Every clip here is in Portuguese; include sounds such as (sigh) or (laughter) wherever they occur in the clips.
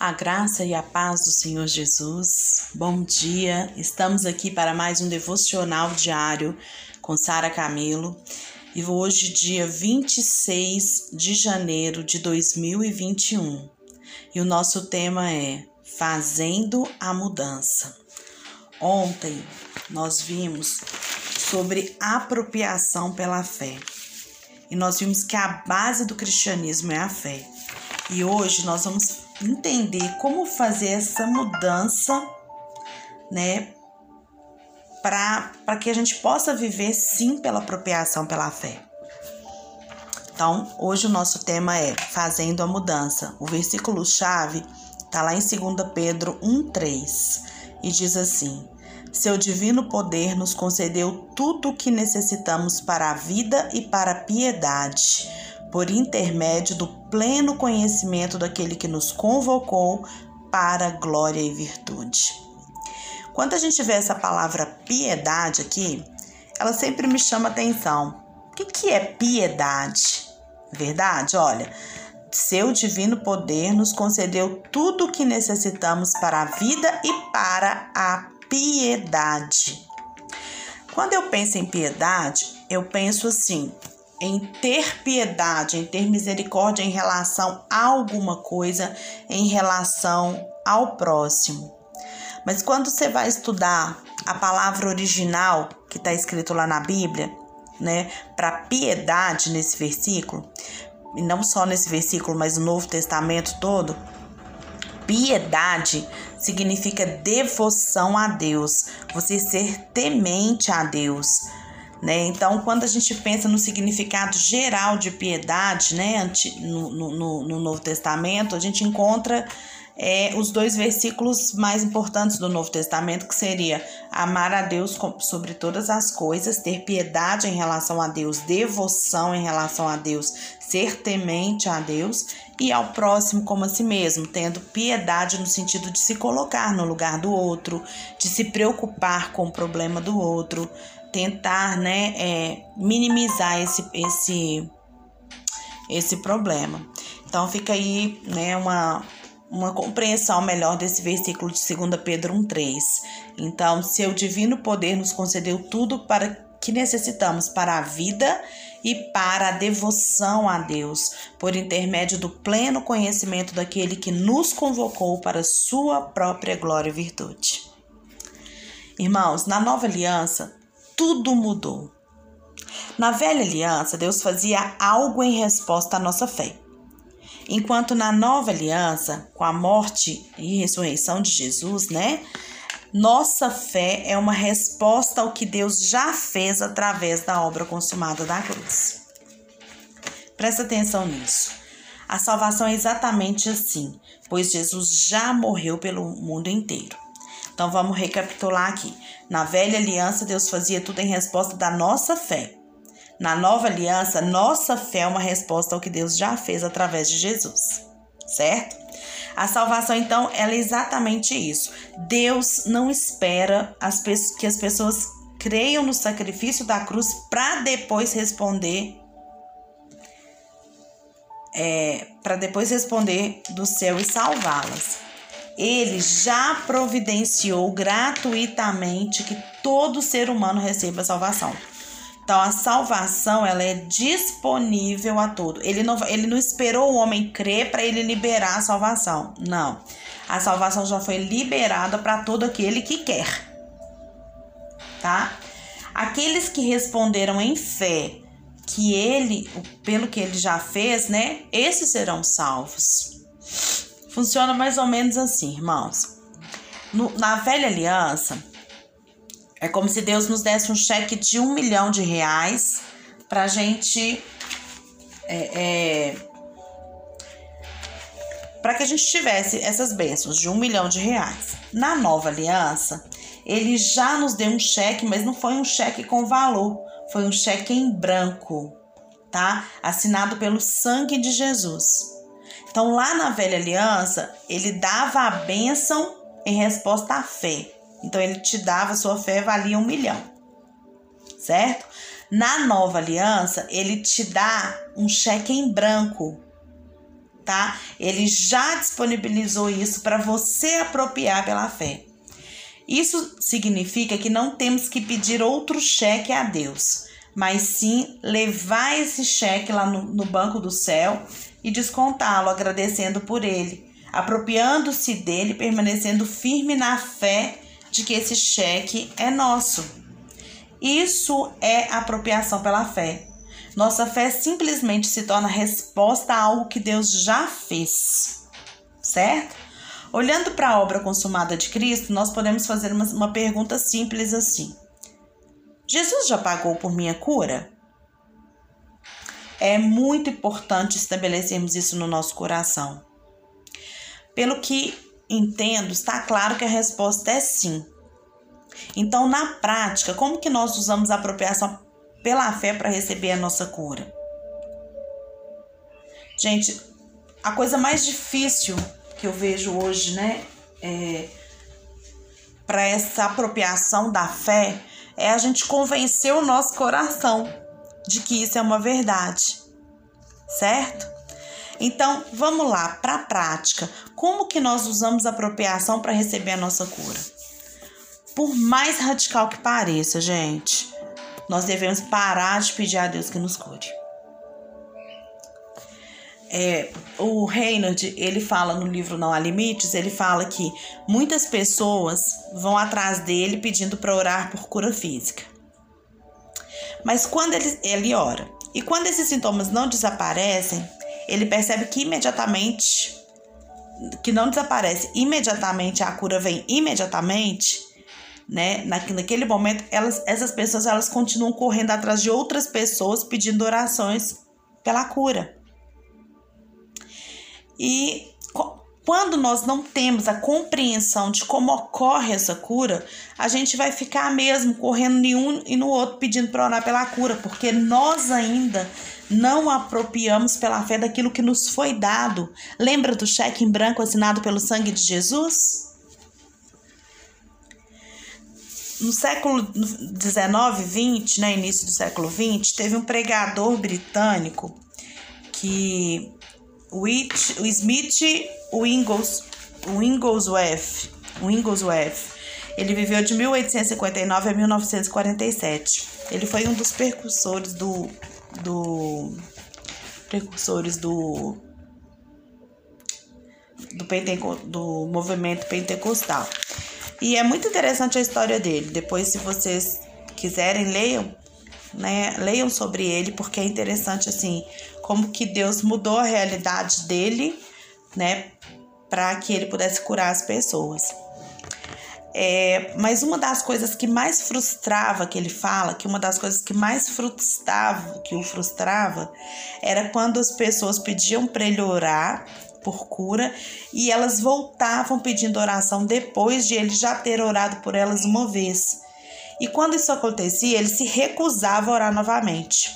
A graça e a paz do Senhor Jesus. Bom dia. Estamos aqui para mais um devocional diário com Sara Camilo. E hoje, dia 26 de janeiro de 2021. E o nosso tema é Fazendo a Mudança. Ontem nós vimos sobre apropriação pela fé. E nós vimos que a base do cristianismo é a fé. E hoje nós vamos entender como fazer essa mudança, né? Para que a gente possa viver sim pela apropriação pela fé. Então, hoje o nosso tema é Fazendo a Mudança. O versículo-chave está lá em 2 Pedro 1,3 e diz assim: Seu divino poder nos concedeu tudo o que necessitamos para a vida e para a piedade por intermédio do pleno conhecimento daquele que nos convocou para glória e virtude. Quando a gente vê essa palavra piedade aqui, ela sempre me chama atenção. O que, é piedade? Verdade? Olha, seu divino poder nos concedeu tudo o que necessitamos para a vida e para a piedade. Quando eu penso em piedade, eu penso assim: em ter piedade, em ter misericórdia em relação a alguma coisa, em relação ao próximo. Mas quando você vai estudar a palavra original que está escrito lá na Bíblia, né, para piedade nesse versículo, e não só nesse versículo, mas no Novo Testamento todo, piedade significa devoção a Deus, você ser temente a Deus né? Então, quando a gente pensa no significado geral de piedade, né, no, no, no Novo Testamento, a gente encontra é, os dois versículos mais importantes do Novo Testamento, que seria amar a Deus sobre todas as coisas, ter piedade em relação a Deus, devoção em relação a Deus, ser temente a Deus e ao próximo como a si mesmo, tendo piedade no sentido de se colocar no lugar do outro, de se preocupar com o problema do outro, tentar né, é, minimizar esse, esse, esse problema. Então fica aí né, uma, uma compreensão melhor desse versículo de 2 Pedro 1,3. Então, seu divino poder nos concedeu tudo para que necessitamos para a vida e para a devoção a Deus, por intermédio do pleno conhecimento daquele que nos convocou para sua própria glória e virtude. Irmãos, na nova aliança, tudo mudou. Na velha aliança, Deus fazia algo em resposta à nossa fé. Enquanto na nova aliança, com a morte e ressurreição de Jesus, né? Nossa fé é uma resposta ao que Deus já fez através da obra consumada da cruz. Presta atenção nisso. A salvação é exatamente assim, pois Jesus já morreu pelo mundo inteiro. Então vamos recapitular aqui. Na velha aliança, Deus fazia tudo em resposta da nossa fé. Na nova aliança, nossa fé é uma resposta ao que Deus já fez através de Jesus, certo? A salvação, então, ela é exatamente isso. Deus não espera as que as pessoas creiam no sacrifício da cruz para depois responder é, para depois responder do céu e salvá-las ele já providenciou gratuitamente que todo ser humano receba salvação. Então a salvação ela é disponível a todo. Ele não, ele não esperou o homem crer para ele liberar a salvação. Não. A salvação já foi liberada para todo aquele que quer. Tá? Aqueles que responderam em fé que ele, pelo que ele já fez, né? Esses serão salvos. Funciona mais ou menos assim, irmãos. No, na velha aliança, é como se Deus nos desse um cheque de um milhão de reais para a gente. É, é, para que a gente tivesse essas bênçãos de um milhão de reais. Na nova aliança, ele já nos deu um cheque, mas não foi um cheque com valor, foi um cheque em branco, tá? Assinado pelo sangue de Jesus. Então, lá na velha aliança, ele dava a bênção em resposta à fé. Então, ele te dava, sua fé valia um milhão, certo? Na nova aliança, ele te dá um cheque em branco, tá? Ele já disponibilizou isso para você apropriar pela fé. Isso significa que não temos que pedir outro cheque a Deus, mas sim levar esse cheque lá no, no banco do céu e descontá-lo, agradecendo por ele, apropriando-se dele, permanecendo firme na fé de que esse cheque é nosso. Isso é apropriação pela fé. Nossa fé simplesmente se torna resposta a algo que Deus já fez, certo? Olhando para a obra consumada de Cristo, nós podemos fazer uma, uma pergunta simples assim: Jesus já pagou por minha cura? É muito importante estabelecermos isso no nosso coração. Pelo que entendo, está claro que a resposta é sim. Então, na prática, como que nós usamos a apropriação pela fé para receber a nossa cura? Gente, a coisa mais difícil que eu vejo hoje, né, é, para essa apropriação da fé é a gente convencer o nosso coração de que isso é uma verdade, certo? Então, vamos lá, para a prática. Como que nós usamos a apropriação para receber a nossa cura? Por mais radical que pareça, gente, nós devemos parar de pedir a Deus que nos cure. É, o Reinhard, ele fala no livro Não Há Limites, ele fala que muitas pessoas vão atrás dele pedindo para orar por cura física. Mas quando ele, ele ora, e quando esses sintomas não desaparecem, ele percebe que imediatamente, que não desaparece imediatamente, a cura vem imediatamente, né? naquele momento, elas, essas pessoas elas continuam correndo atrás de outras pessoas pedindo orações pela cura. E quando nós não temos a compreensão de como ocorre essa cura, a gente vai ficar mesmo correndo em um e no outro pedindo para orar pela cura, porque nós ainda não apropriamos pela fé daquilo que nos foi dado. Lembra do cheque em branco assinado pelo sangue de Jesus? No século 19, 20, né, início do século 20, teve um pregador britânico que o Smith Wingles, Wigglesworth, Wigglesworth. Ele viveu de 1859 a 1947. Ele foi um dos precursores do, do precursores do do, Penteco, do movimento pentecostal. E é muito interessante a história dele. Depois, se vocês quiserem, leiam, né? Leiam sobre ele, porque é interessante assim como que Deus mudou a realidade dele, né, para que ele pudesse curar as pessoas. É, mas uma das coisas que mais frustrava que ele fala, que uma das coisas que mais frustrava, que o frustrava, era quando as pessoas pediam para ele orar por cura e elas voltavam pedindo oração depois de ele já ter orado por elas uma vez. E quando isso acontecia, ele se recusava a orar novamente.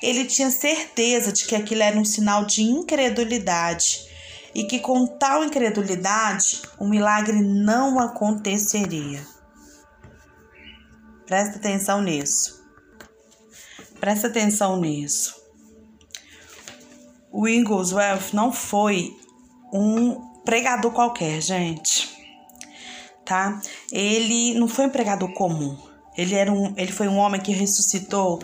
Ele tinha certeza de que aquilo era um sinal de incredulidade e que com tal incredulidade o milagre não aconteceria. Presta atenção nisso. Presta atenção nisso. O Wigglesworth não foi um pregador qualquer, gente. Tá? Ele não foi um comum. Ele, era um, ele foi um homem que ressuscitou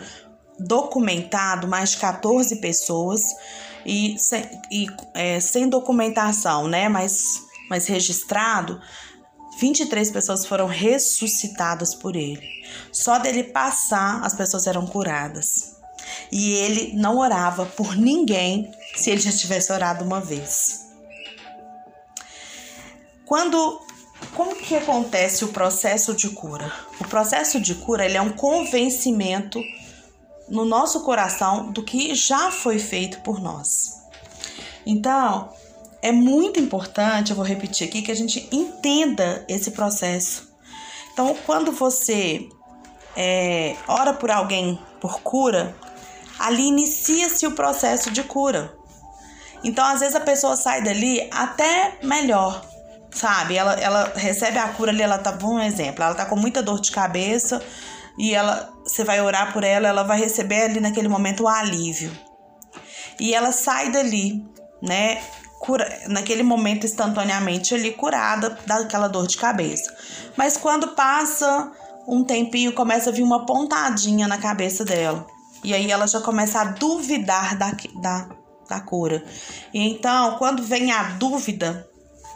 documentado mais de 14 pessoas e, sem, e é, sem documentação, né? Mas, mas registrado, 23 pessoas foram ressuscitadas por ele. Só dele passar, as pessoas eram curadas. E ele não orava por ninguém se ele já tivesse orado uma vez. Quando como que acontece o processo de cura? O processo de cura ele é um convencimento no nosso coração do que já foi feito por nós. Então, é muito importante, eu vou repetir aqui, que a gente entenda esse processo. Então, quando você é, ora por alguém por cura, ali inicia-se o processo de cura. Então, às vezes a pessoa sai dali até melhor, sabe? Ela, ela recebe a cura ali, ela tá, um exemplo, ela tá com muita dor de cabeça, e ela você vai orar por ela, ela vai receber ali naquele momento o alívio. E ela sai dali né, cura, naquele momento instantaneamente ali curada daquela dor de cabeça. Mas quando passa um tempinho, começa a vir uma pontadinha na cabeça dela. E aí ela já começa a duvidar da, da, da cura. E então, quando vem a dúvida,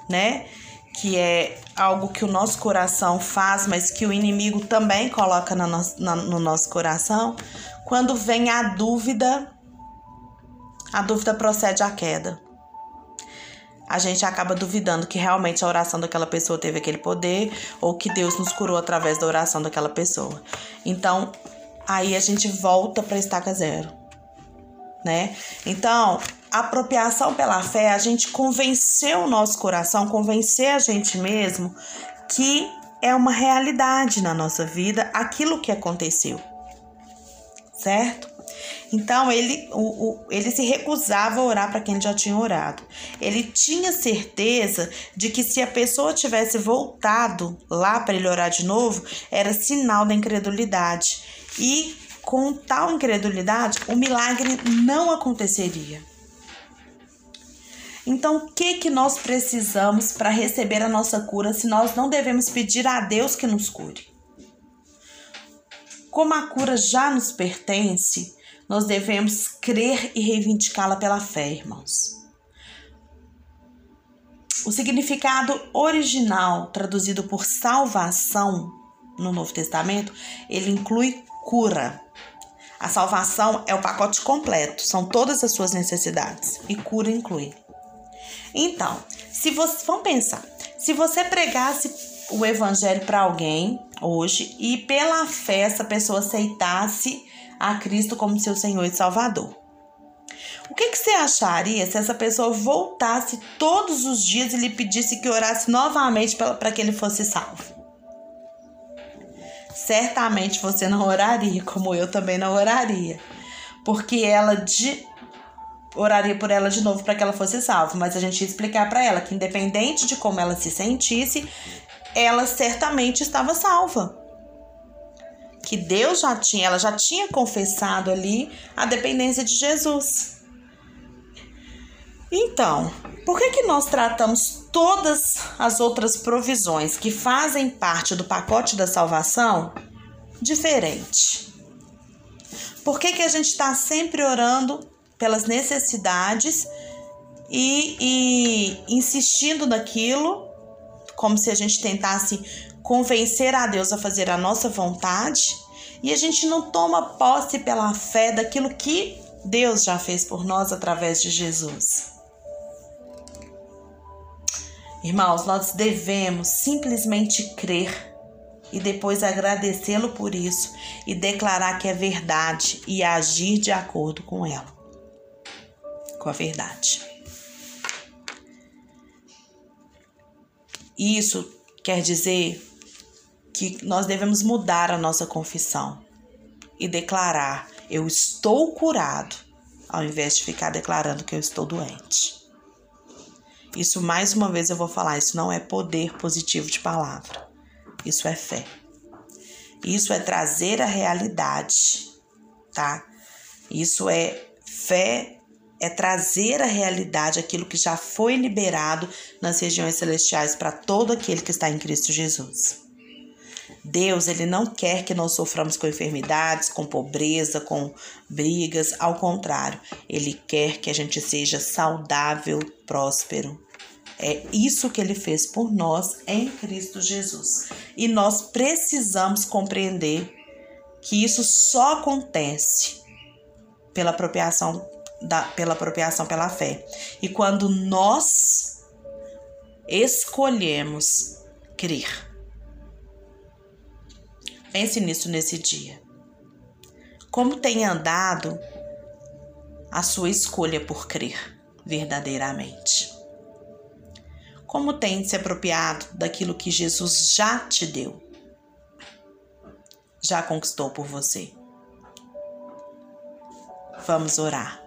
né? Que é algo que o nosso coração faz, mas que o inimigo também coloca no nosso, no nosso coração. Quando vem a dúvida, a dúvida procede à queda a gente acaba duvidando que realmente a oração daquela pessoa teve aquele poder ou que Deus nos curou através da oração daquela pessoa. Então, aí a gente volta para estaca zero, né? Então, apropriação pela fé, a gente convencer o nosso coração, convencer a gente mesmo que é uma realidade na nossa vida aquilo que aconteceu. Certo? Então ele, o, o, ele se recusava a orar para quem já tinha orado. Ele tinha certeza de que se a pessoa tivesse voltado lá para ele orar de novo, era sinal da incredulidade. E com tal incredulidade, o milagre não aconteceria. Então, o que que nós precisamos para receber a nossa cura se nós não devemos pedir a Deus que nos cure? Como a cura já nos pertence, nós devemos crer e reivindicá-la pela fé, irmãos. O significado original, traduzido por salvação no Novo Testamento, ele inclui cura. A salvação é o pacote completo, são todas as suas necessidades e cura inclui. Então, se você vamos pensar, se você pregasse o evangelho para alguém hoje e pela fé essa pessoa aceitasse a Cristo como seu Senhor e Salvador. O que, que você acharia se essa pessoa voltasse todos os dias e lhe pedisse que orasse novamente para que ele fosse salvo? Certamente você não (laughs) oraria, como eu também não oraria, porque ela de, oraria por ela de novo para que ela fosse salva, mas a gente ia explicar para ela que independente de como ela se sentisse, ela certamente estava salva que Deus já tinha, ela já tinha confessado ali a dependência de Jesus. Então, por que, que nós tratamos todas as outras provisões que fazem parte do pacote da salvação diferente? Por que, que a gente está sempre orando pelas necessidades e, e insistindo naquilo, como se a gente tentasse convencer a Deus a fazer a nossa vontade e a gente não toma posse pela fé daquilo que Deus já fez por nós através de Jesus. Irmãos, nós devemos simplesmente crer e depois agradecê-lo por isso e declarar que é verdade e agir de acordo com ela, com a verdade. Isso quer dizer que nós devemos mudar a nossa confissão e declarar: Eu estou curado, ao invés de ficar declarando que eu estou doente. Isso, mais uma vez, eu vou falar: isso não é poder positivo de palavra, isso é fé. Isso é trazer a realidade, tá? Isso é fé é trazer a realidade aquilo que já foi liberado nas regiões celestiais para todo aquele que está em Cristo Jesus. Deus, ele não quer que nós soframos com enfermidades, com pobreza, com brigas, ao contrário, ele quer que a gente seja saudável, próspero. É isso que ele fez por nós em Cristo Jesus. E nós precisamos compreender que isso só acontece pela apropriação da, pela apropriação pela fé. E quando nós escolhemos crer. Pense nisso nesse dia. Como tem andado a sua escolha por crer verdadeiramente? Como tem se apropriado daquilo que Jesus já te deu? Já conquistou por você? Vamos orar.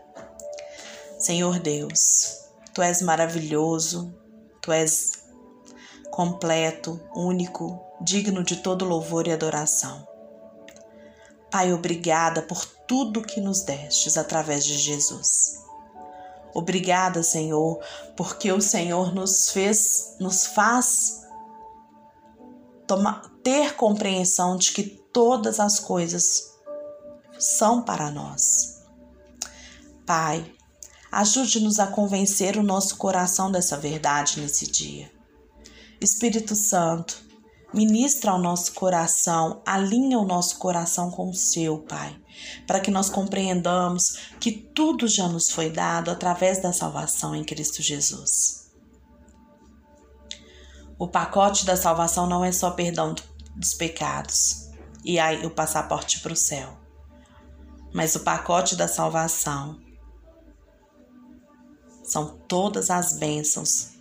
Senhor Deus, tu és maravilhoso, tu és completo, único, digno de todo louvor e adoração. Pai, obrigada por tudo que nos destes através de Jesus. Obrigada, Senhor, porque o Senhor nos fez, nos faz tomar, ter compreensão de que todas as coisas são para nós. Pai, ajude-nos a convencer o nosso coração dessa verdade nesse dia. Espírito Santo, ministra ao nosso coração, alinha o nosso coração com o seu, Pai, para que nós compreendamos que tudo já nos foi dado através da salvação em Cristo Jesus. O pacote da salvação não é só perdão dos pecados e aí o passaporte para o céu, mas o pacote da salvação são todas as bênçãos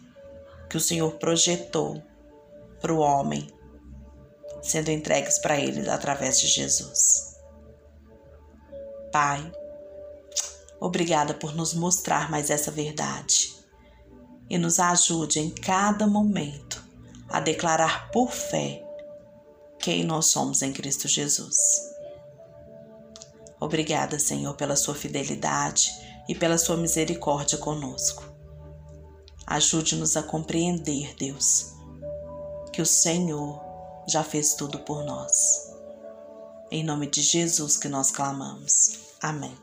que o Senhor projetou para o homem, sendo entregues para ele através de Jesus. Pai, obrigada por nos mostrar mais essa verdade e nos ajude em cada momento a declarar por fé quem nós somos em Cristo Jesus. Obrigada, Senhor, pela sua fidelidade e pela sua misericórdia conosco. Ajude-nos a compreender, Deus, que o Senhor já fez tudo por nós. Em nome de Jesus que nós clamamos. Amém.